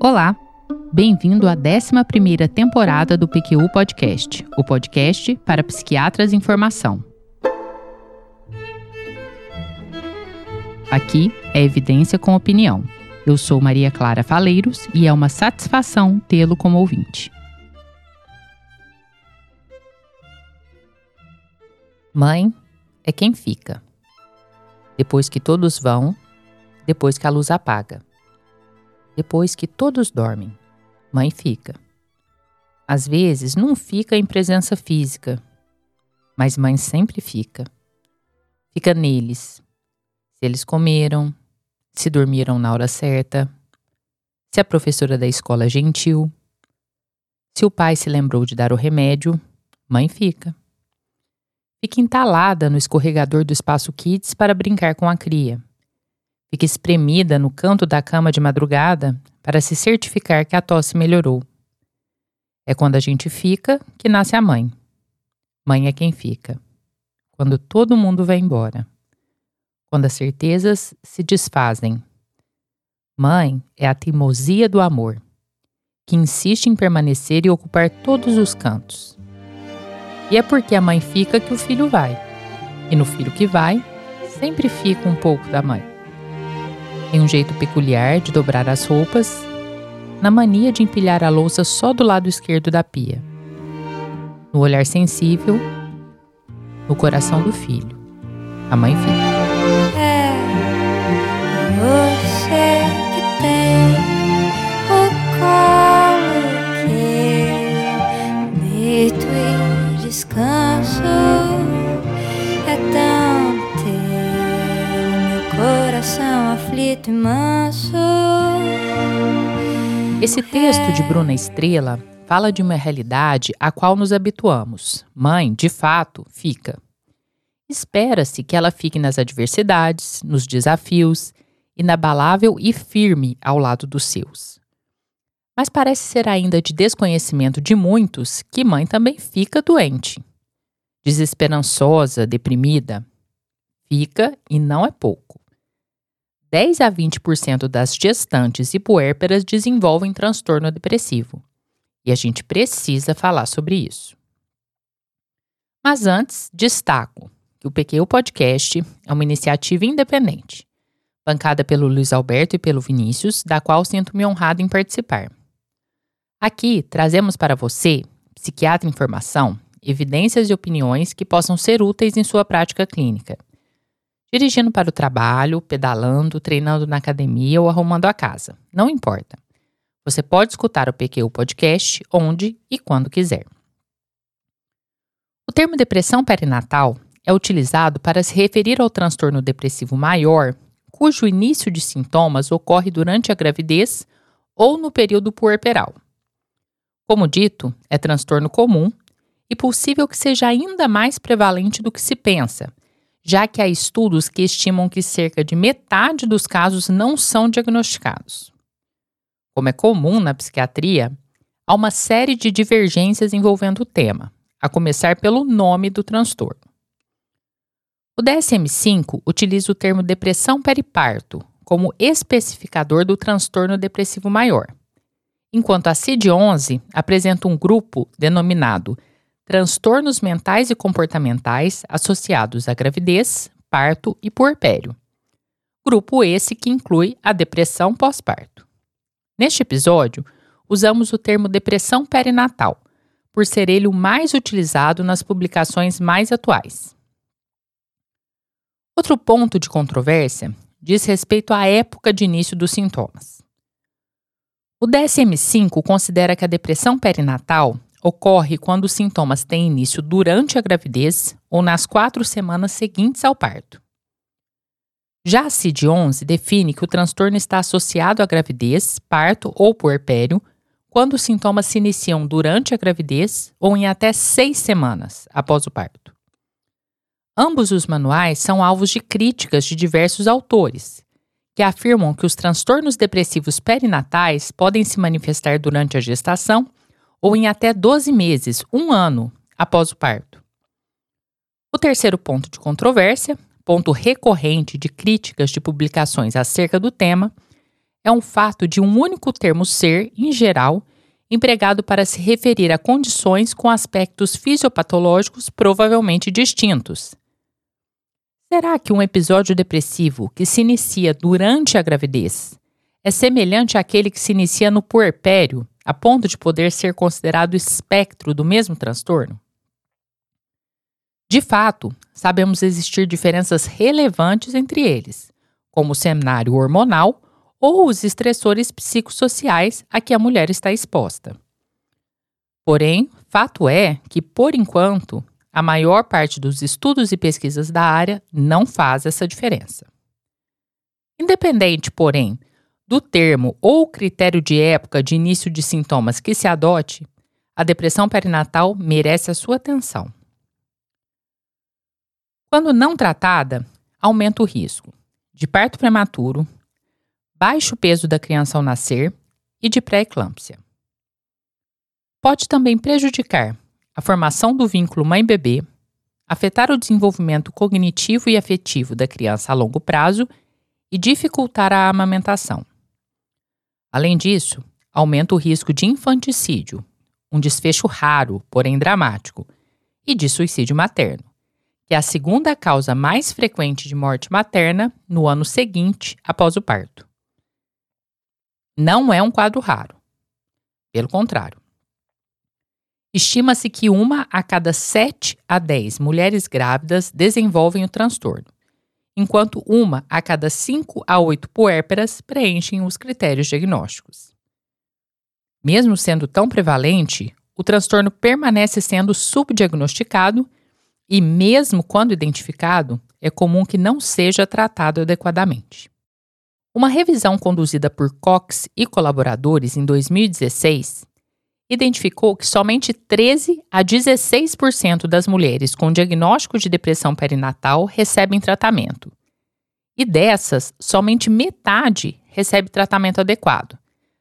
Olá, bem-vindo à 11ª temporada do PQU Podcast, o podcast para psiquiatras em formação. Aqui é evidência com opinião. Eu sou Maria Clara Faleiros e é uma satisfação tê-lo como ouvinte. Mãe é quem fica. Depois que todos vão, depois que a luz apaga. Depois que todos dormem, mãe fica. Às vezes não fica em presença física, mas mãe sempre fica. Fica neles, se eles comeram, se dormiram na hora certa, se a professora da escola é gentil, se o pai se lembrou de dar o remédio, mãe fica. Fica entalada no escorregador do espaço kids para brincar com a cria. Fica espremida no canto da cama de madrugada para se certificar que a tosse melhorou. É quando a gente fica que nasce a mãe. Mãe é quem fica. Quando todo mundo vai embora quando as certezas se desfazem. Mãe é a teimosia do amor, que insiste em permanecer e ocupar todos os cantos. E é porque a mãe fica que o filho vai. E no filho que vai, sempre fica um pouco da mãe. Tem um jeito peculiar de dobrar as roupas, na mania de empilhar a louça só do lado esquerdo da pia. No olhar sensível, no coração do filho. A mãe fica. É você que tem o colo que deito e descanso. É tão teu, meu coração aflito e manso. Esse texto de Bruna Estrela fala de uma realidade a qual nos habituamos. Mãe, de fato, fica. Espera-se que ela fique nas adversidades, nos desafios, inabalável e firme ao lado dos seus. Mas parece ser ainda de desconhecimento de muitos que mãe também fica doente. Desesperançosa, deprimida. Fica e não é pouco. 10 a 20% das gestantes e puérperas desenvolvem transtorno depressivo. E a gente precisa falar sobre isso. Mas antes, destaco que o PQ Podcast é uma iniciativa independente, bancada pelo Luiz Alberto e pelo Vinícius, da qual sinto-me honrado em participar. Aqui trazemos para você, psiquiatra em formação, evidências e opiniões que possam ser úteis em sua prática clínica. Dirigindo para o trabalho, pedalando, treinando na academia ou arrumando a casa. Não importa. Você pode escutar o PQ Podcast onde e quando quiser. O termo depressão perinatal é utilizado para se referir ao transtorno depressivo maior, cujo início de sintomas ocorre durante a gravidez ou no período puerperal. Como dito, é transtorno comum e possível que seja ainda mais prevalente do que se pensa, já que há estudos que estimam que cerca de metade dos casos não são diagnosticados. Como é comum na psiquiatria, há uma série de divergências envolvendo o tema, a começar pelo nome do transtorno. O DSM-5 utiliza o termo depressão periparto como especificador do transtorno depressivo maior, enquanto a CID-11 apresenta um grupo denominado transtornos mentais e comportamentais associados à gravidez, parto e puerpério. Grupo esse que inclui a depressão pós-parto. Neste episódio, usamos o termo depressão perinatal, por ser ele o mais utilizado nas publicações mais atuais. Outro ponto de controvérsia diz respeito à época de início dos sintomas. O DSM-5 considera que a depressão perinatal ocorre quando os sintomas têm início durante a gravidez ou nas quatro semanas seguintes ao parto. Já a CID-11 define que o transtorno está associado à gravidez, parto ou puerpério quando os sintomas se iniciam durante a gravidez ou em até seis semanas após o parto. Ambos os manuais são alvos de críticas de diversos autores, que afirmam que os transtornos depressivos perinatais podem se manifestar durante a gestação ou em até 12 meses, um ano, após o parto. terceiro ponto de controvérsia, ponto recorrente de críticas de publicações acerca do tema, é um fato de um único termo ser, em geral, empregado para se referir a condições com aspectos fisiopatológicos provavelmente distintos. Será que um episódio depressivo que se inicia durante a gravidez é semelhante àquele que se inicia no puerpério, a ponto de poder ser considerado espectro do mesmo transtorno? De fato, sabemos existir diferenças relevantes entre eles, como o cenário hormonal ou os estressores psicossociais a que a mulher está exposta. Porém, fato é que, por enquanto, a maior parte dos estudos e pesquisas da área não faz essa diferença. Independente, porém, do termo ou critério de época de início de sintomas que se adote, a depressão perinatal merece a sua atenção. Quando não tratada, aumenta o risco de parto prematuro, baixo peso da criança ao nascer e de pré-eclâmpsia. Pode também prejudicar a formação do vínculo mãe-bebê, afetar o desenvolvimento cognitivo e afetivo da criança a longo prazo e dificultar a amamentação. Além disso, aumenta o risco de infanticídio, um desfecho raro, porém dramático, e de suicídio materno que é a segunda causa mais frequente de morte materna no ano seguinte após o parto. Não é um quadro raro. Pelo contrário. Estima-se que uma a cada 7 a 10 mulheres grávidas desenvolvem o transtorno, enquanto uma a cada 5 a 8 puérperas preenchem os critérios diagnósticos. Mesmo sendo tão prevalente, o transtorno permanece sendo subdiagnosticado e, mesmo quando identificado, é comum que não seja tratado adequadamente. Uma revisão conduzida por Cox e colaboradores em 2016 identificou que somente 13 a 16% das mulheres com diagnóstico de depressão perinatal recebem tratamento. E dessas, somente metade recebe tratamento adequado,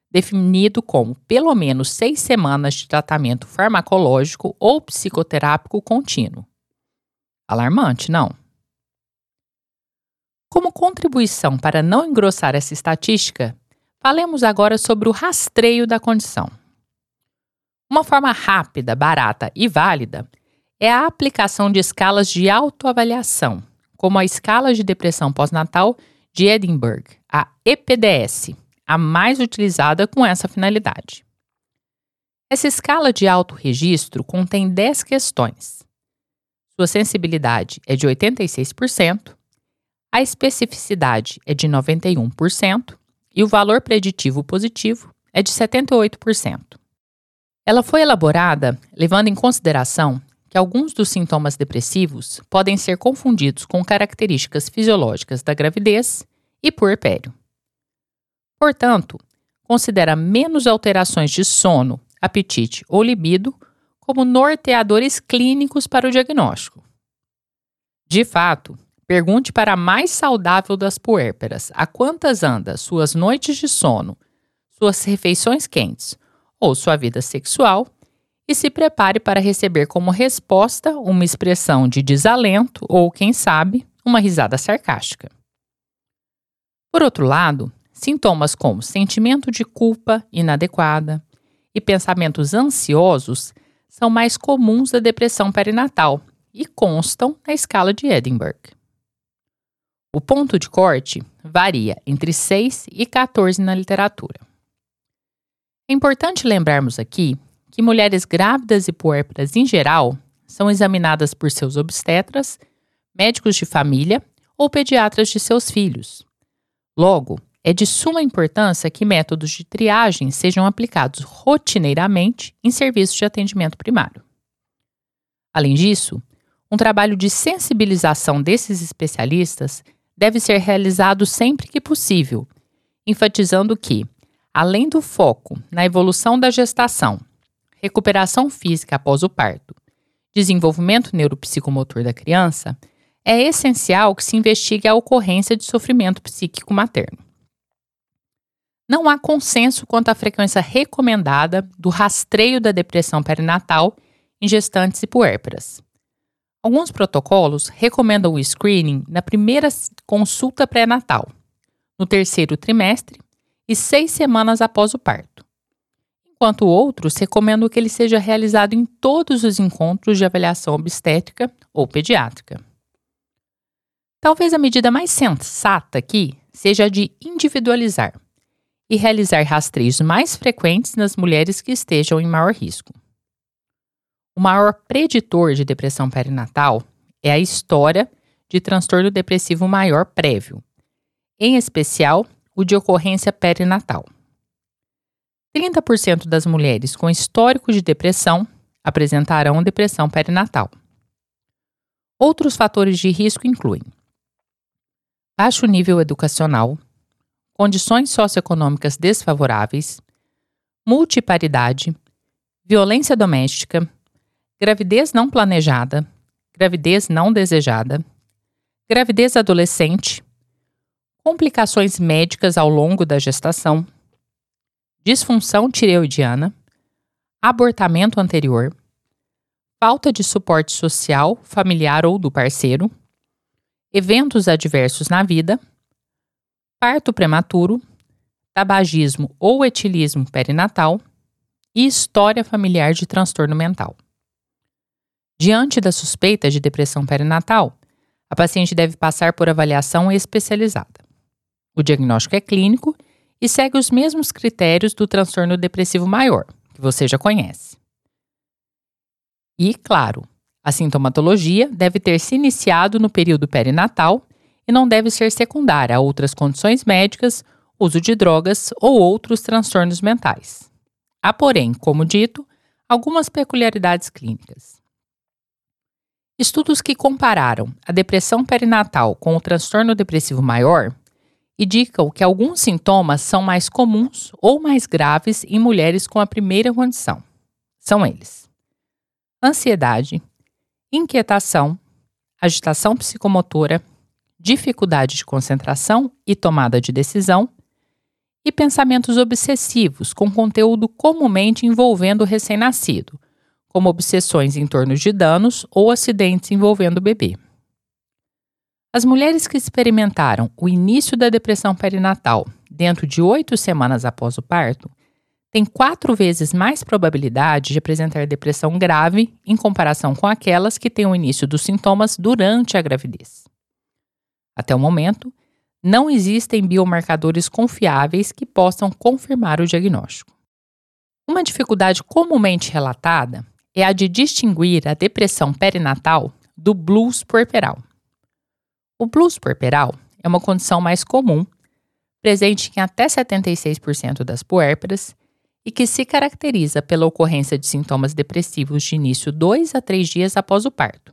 definido como pelo menos seis semanas de tratamento farmacológico ou psicoterápico contínuo. Alarmante, não? Como contribuição para não engrossar essa estatística, falemos agora sobre o rastreio da condição. Uma forma rápida, barata e válida é a aplicação de escalas de autoavaliação, como a escala de depressão pós-natal de Edinburgh, a EPDS, a mais utilizada com essa finalidade. Essa escala de autorregistro contém 10 questões, sua sensibilidade é de 86%, a especificidade é de 91% e o valor preditivo positivo é de 78%. Ela foi elaborada levando em consideração que alguns dos sintomas depressivos podem ser confundidos com características fisiológicas da gravidez e puerpério. Portanto, considera menos alterações de sono, apetite ou libido como norteadores clínicos para o diagnóstico. De fato, pergunte para a mais saudável das puérperas a quantas anda suas noites de sono, suas refeições quentes ou sua vida sexual e se prepare para receber como resposta uma expressão de desalento ou, quem sabe, uma risada sarcástica. Por outro lado, sintomas como sentimento de culpa inadequada e pensamentos ansiosos são mais comuns da depressão perinatal e constam na escala de Edinburgh. O ponto de corte varia entre 6 e 14 na literatura. É importante lembrarmos aqui que mulheres grávidas e puérperas em geral são examinadas por seus obstetras, médicos de família ou pediatras de seus filhos. Logo, é de suma importância que métodos de triagem sejam aplicados rotineiramente em serviços de atendimento primário. Além disso, um trabalho de sensibilização desses especialistas deve ser realizado sempre que possível, enfatizando que, além do foco na evolução da gestação, recuperação física após o parto, desenvolvimento neuropsicomotor da criança, é essencial que se investigue a ocorrência de sofrimento psíquico materno não há consenso quanto à frequência recomendada do rastreio da depressão perinatal em gestantes e puérperas. Alguns protocolos recomendam o screening na primeira consulta pré-natal, no terceiro trimestre e seis semanas após o parto, enquanto outros recomendam que ele seja realizado em todos os encontros de avaliação obstétrica ou pediátrica. Talvez a medida mais sensata aqui seja a de individualizar e realizar rastreios mais frequentes nas mulheres que estejam em maior risco. O maior preditor de depressão perinatal é a história de transtorno depressivo maior prévio, em especial o de ocorrência perinatal. 30% das mulheres com histórico de depressão apresentarão depressão perinatal. Outros fatores de risco incluem baixo nível educacional, condições socioeconômicas desfavoráveis, multiparidade, violência doméstica, gravidez não planejada, gravidez não desejada, gravidez adolescente, complicações médicas ao longo da gestação, disfunção tireoidiana, abortamento anterior, falta de suporte social, familiar ou do parceiro, eventos adversos na vida, parto prematuro, tabagismo ou etilismo perinatal e história familiar de transtorno mental. Diante da suspeita de depressão perinatal, a paciente deve passar por avaliação especializada. O diagnóstico é clínico e segue os mesmos critérios do transtorno depressivo maior, que você já conhece. E, claro, a sintomatologia deve ter se iniciado no período perinatal e não deve ser secundária a outras condições médicas, uso de drogas ou outros transtornos mentais. Há, porém, como dito, algumas peculiaridades clínicas. Estudos que compararam a depressão perinatal com o transtorno depressivo maior indicam que alguns sintomas são mais comuns ou mais graves em mulheres com a primeira condição. São eles: ansiedade, inquietação, agitação psicomotora, dificuldade de concentração e tomada de decisão, e pensamentos obsessivos com conteúdo comumente envolvendo o recém-nascido, como obsessões em torno de danos ou acidentes envolvendo o bebê. As mulheres que experimentaram o início da depressão perinatal dentro de oito semanas após o parto têm quatro vezes mais probabilidade de apresentar depressão grave em comparação com aquelas que têm o início dos sintomas durante a gravidez. Até o momento, não existem biomarcadores confiáveis que possam confirmar o diagnóstico. Uma dificuldade comumente relatada é a de distinguir a depressão perinatal do blues puerperal. O blues puerperal é uma condição mais comum, presente em até 76% das puérperas e que se caracteriza pela ocorrência de sintomas depressivos de início 2 a 3 dias após o parto,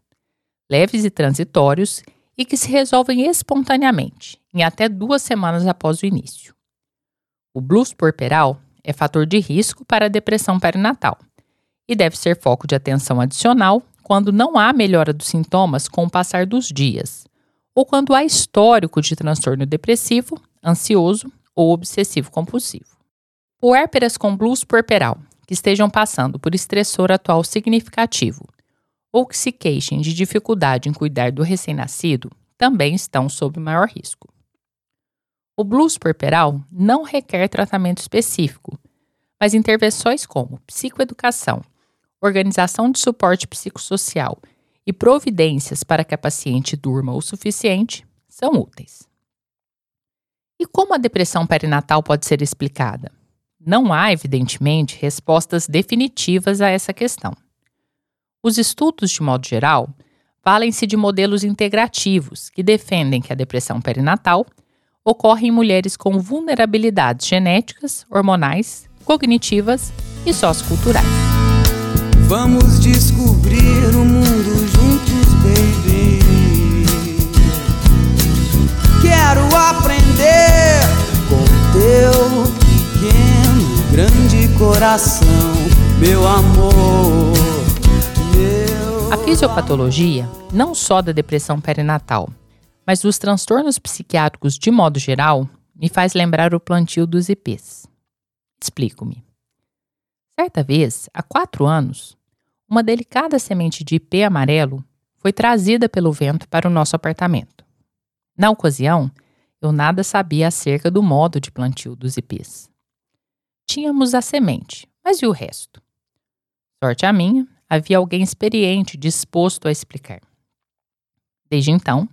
leves e transitórios e que se resolvem espontaneamente, em até duas semanas após o início. O blues puerperal é fator de risco para a depressão perinatal e deve ser foco de atenção adicional quando não há melhora dos sintomas com o passar dos dias, ou quando há histórico de transtorno depressivo, ansioso ou obsessivo compulsivo. Puérperas com blues puerperal que estejam passando por estressor atual significativo ou que se queixem de dificuldade em cuidar do recém-nascido também estão sob maior risco. O blues puerperal não requer tratamento específico, mas intervenções como psicoeducação, organização de suporte psicossocial e providências para que a paciente durma o suficiente são úteis. E como a depressão perinatal pode ser explicada? Não há, evidentemente, respostas definitivas a essa questão. Os estudos, de modo geral, valem-se de modelos integrativos que defendem que a depressão perinatal ocorre em mulheres com vulnerabilidades genéticas, hormonais, cognitivas e socioculturais. Vamos descobrir Quero aprender com teu pequeno, grande coração, meu amor. A fisiopatologia, não só da depressão perinatal, mas dos transtornos psiquiátricos de modo geral, me faz lembrar o plantio dos IPs. Explico-me. Certa vez, há quatro anos, uma delicada semente de ipê amarelo foi trazida pelo vento para o nosso apartamento. Na ocasião, eu nada sabia acerca do modo de plantio dos ipês. Tínhamos a semente, mas e o resto? Sorte a minha, havia alguém experiente disposto a explicar. Desde então,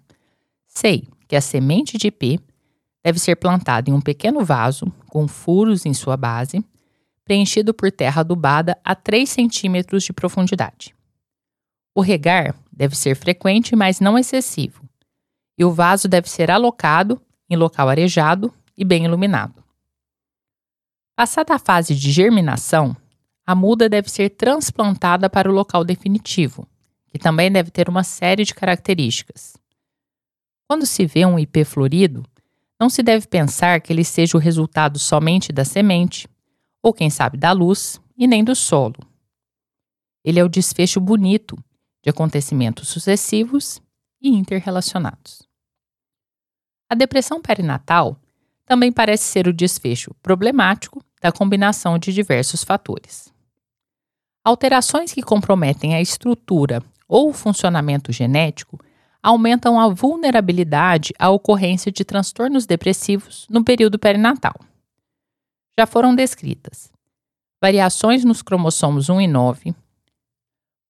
sei que a semente de ipê deve ser plantada em um pequeno vaso com furos em sua base, preenchido por terra adubada a 3 centímetros de profundidade. O regar deve ser frequente, mas não excessivo, e o vaso deve ser alocado em local arejado e bem iluminado. Passada a fase de germinação, a muda deve ser transplantada para o local definitivo, que também deve ter uma série de características. Quando se vê um IP florido, não se deve pensar que ele seja o resultado somente da semente, ou quem sabe da luz, e nem do solo. Ele é o desfecho bonito de acontecimentos sucessivos e interrelacionados. A depressão perinatal também parece ser o desfecho problemático da combinação de diversos fatores. Alterações que comprometem a estrutura ou o funcionamento genético aumentam a vulnerabilidade à ocorrência de transtornos depressivos no período perinatal. Já foram descritas variações nos cromossomos 1 e 9,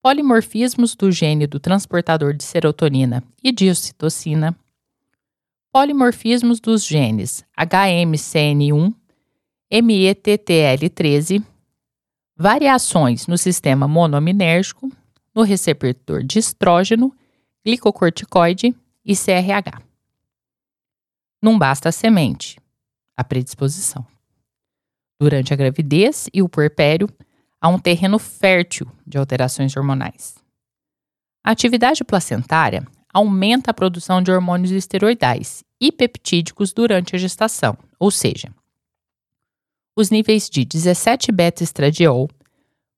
polimorfismos do gene do transportador de serotonina e de ocitocina, polimorfismos dos genes HMCN1, METTL13, variações no sistema monoaminérgico, no receptor de estrógeno, glicocorticoide e CRH. Não basta a semente, a predisposição. Durante a gravidez e o puerpério, há um terreno fértil de alterações hormonais. A atividade placentária aumenta a produção de hormônios esteroidais e peptídicos durante a gestação, ou seja, os níveis de 17-beta-estradiol,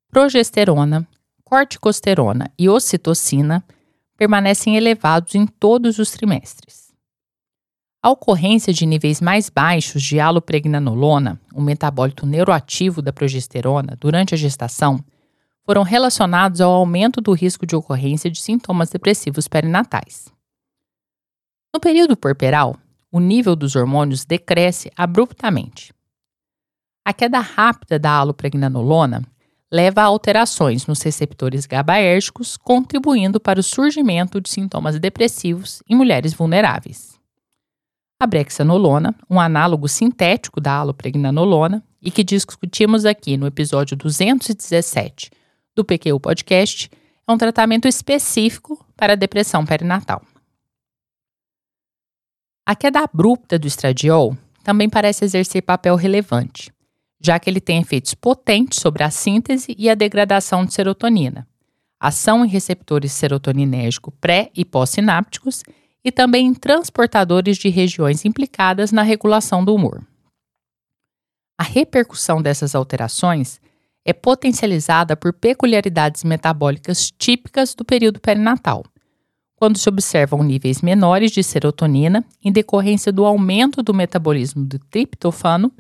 progesterona, corticosterona e ocitocina permanecem elevados em todos os trimestres. A ocorrência de níveis mais baixos de alopregnanolona, um metabólito neuroativo da progesterona, durante a gestação, foram relacionados ao aumento do risco de ocorrência de sintomas depressivos perinatais. No período puerperal, o nível dos hormônios decresce abruptamente. A queda rápida da alopregnanolona leva a alterações nos receptores GABAérgicos, contribuindo para o surgimento de sintomas depressivos em mulheres vulneráveis. A brexanolona, um análogo sintético da alopregnanolona e que discutimos aqui no episódio 217 do PQ Podcast, é um tratamento específico para a depressão perinatal. A queda abrupta do estradiol também parece exercer papel relevante já que ele tem efeitos potentes sobre a síntese e a degradação de serotonina, ação em receptores serotoninérgico pré e pós-sinápticos e também em transportadores de regiões implicadas na regulação do humor. A repercussão dessas alterações é potencializada por peculiaridades metabólicas típicas do período perinatal, quando se observam níveis menores de serotonina em decorrência do aumento do metabolismo do triptofano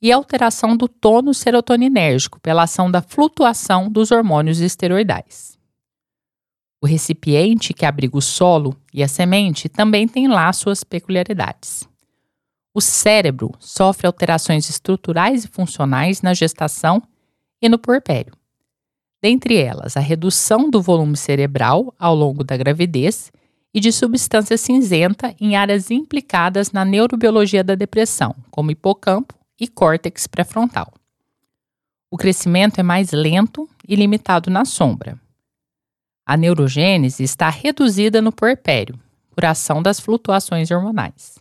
e alteração do tônus serotoninérgico pela ação da flutuação dos hormônios esteroidais. O recipiente que abriga o solo e a semente também tem lá suas peculiaridades. O cérebro sofre alterações estruturais e funcionais na gestação e no puerpério. Dentre elas, a redução do volume cerebral ao longo da gravidez e de substância cinzenta em áreas implicadas na neurobiologia da depressão, como hipocampo e córtex pré-frontal. O crescimento é mais lento e limitado na sombra. A neurogênese está reduzida no puerpério, por ação das flutuações hormonais.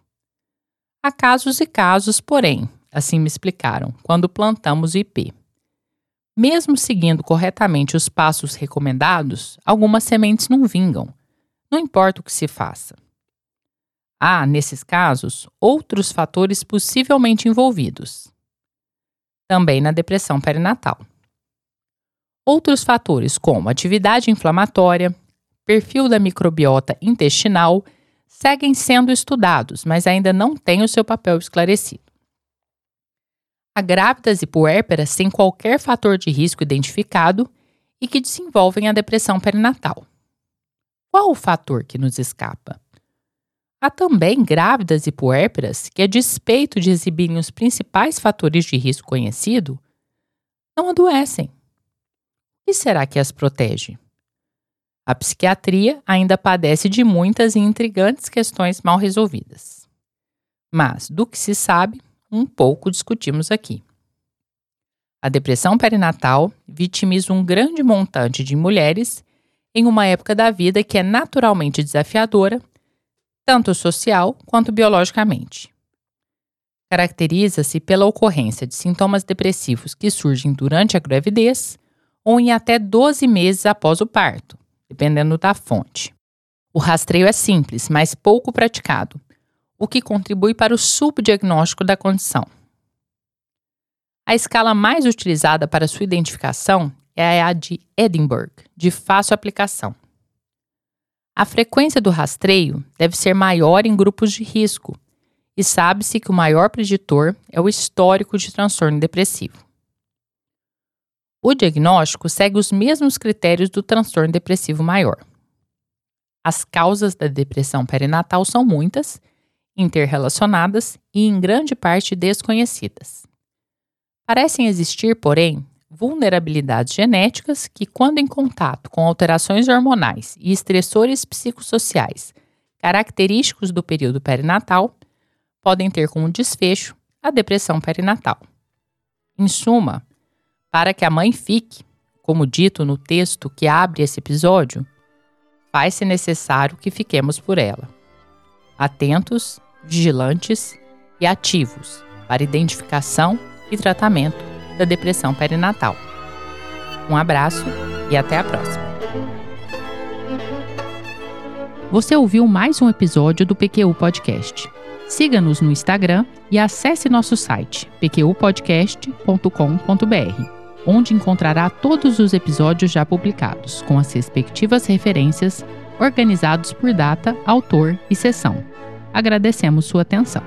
Há casos e casos, porém, assim me explicaram, quando plantamos o IP. Mesmo seguindo corretamente os passos recomendados, algumas sementes não vingam, não importa o que se faça. Há, nesses casos, outros fatores possivelmente envolvidos. Também na depressão perinatal. Outros fatores, como atividade inflamatória, perfil da microbiota intestinal, seguem sendo estudados, mas ainda não têm o seu papel esclarecido. Há grávidas e puérperas sem qualquer fator de risco identificado e que desenvolvem a depressão perinatal. Qual o fator que nos escapa? Há também grávidas e puérperas que, a despeito de exibirem os principais fatores de risco conhecido, não adoecem. Que será que as protege? A psiquiatria ainda padece de muitas e intrigantes questões mal resolvidas. Mas, do que se sabe, um pouco discutimos aqui. A depressão perinatal vitimiza um grande montante de mulheres em uma época da vida que é naturalmente desafiadora tanto social quanto biologicamente. Caracteriza-se pela ocorrência de sintomas depressivos que surgem durante a gravidez ou em até 12 meses após o parto, dependendo da fonte. O rastreio é simples, mas pouco praticado, o que contribui para o subdiagnóstico da condição. A escala mais utilizada para sua identificação é a de Edinburgh, de fácil aplicação. A frequência do rastreio deve ser maior em grupos de risco, e sabe-se que o maior preditor é o histórico de transtorno depressivo. O diagnóstico segue os mesmos critérios do transtorno depressivo maior. As causas da depressão perinatal são muitas, interrelacionadas e em grande parte desconhecidas. Parecem existir, porém, vulnerabilidades genéticas que, quando em contato com alterações hormonais e estressores psicossociais característicos do período perinatal, podem ter como desfecho a depressão perinatal. Em suma, para que a mãe fique, como dito no texto que abre esse episódio, faz-se necessário que fiquemos por ela, atentos, vigilantes e ativos para identificação e tratamento da depressão perinatal. Um abraço e até a próxima. Você ouviu mais um episódio do PQU Podcast. Siga-nos no Instagram e acesse nosso site pqpodcast.com.br, onde encontrará todos os episódios já publicados, com as respectivas referências, organizados por data, autor e sessão. Agradecemos sua atenção.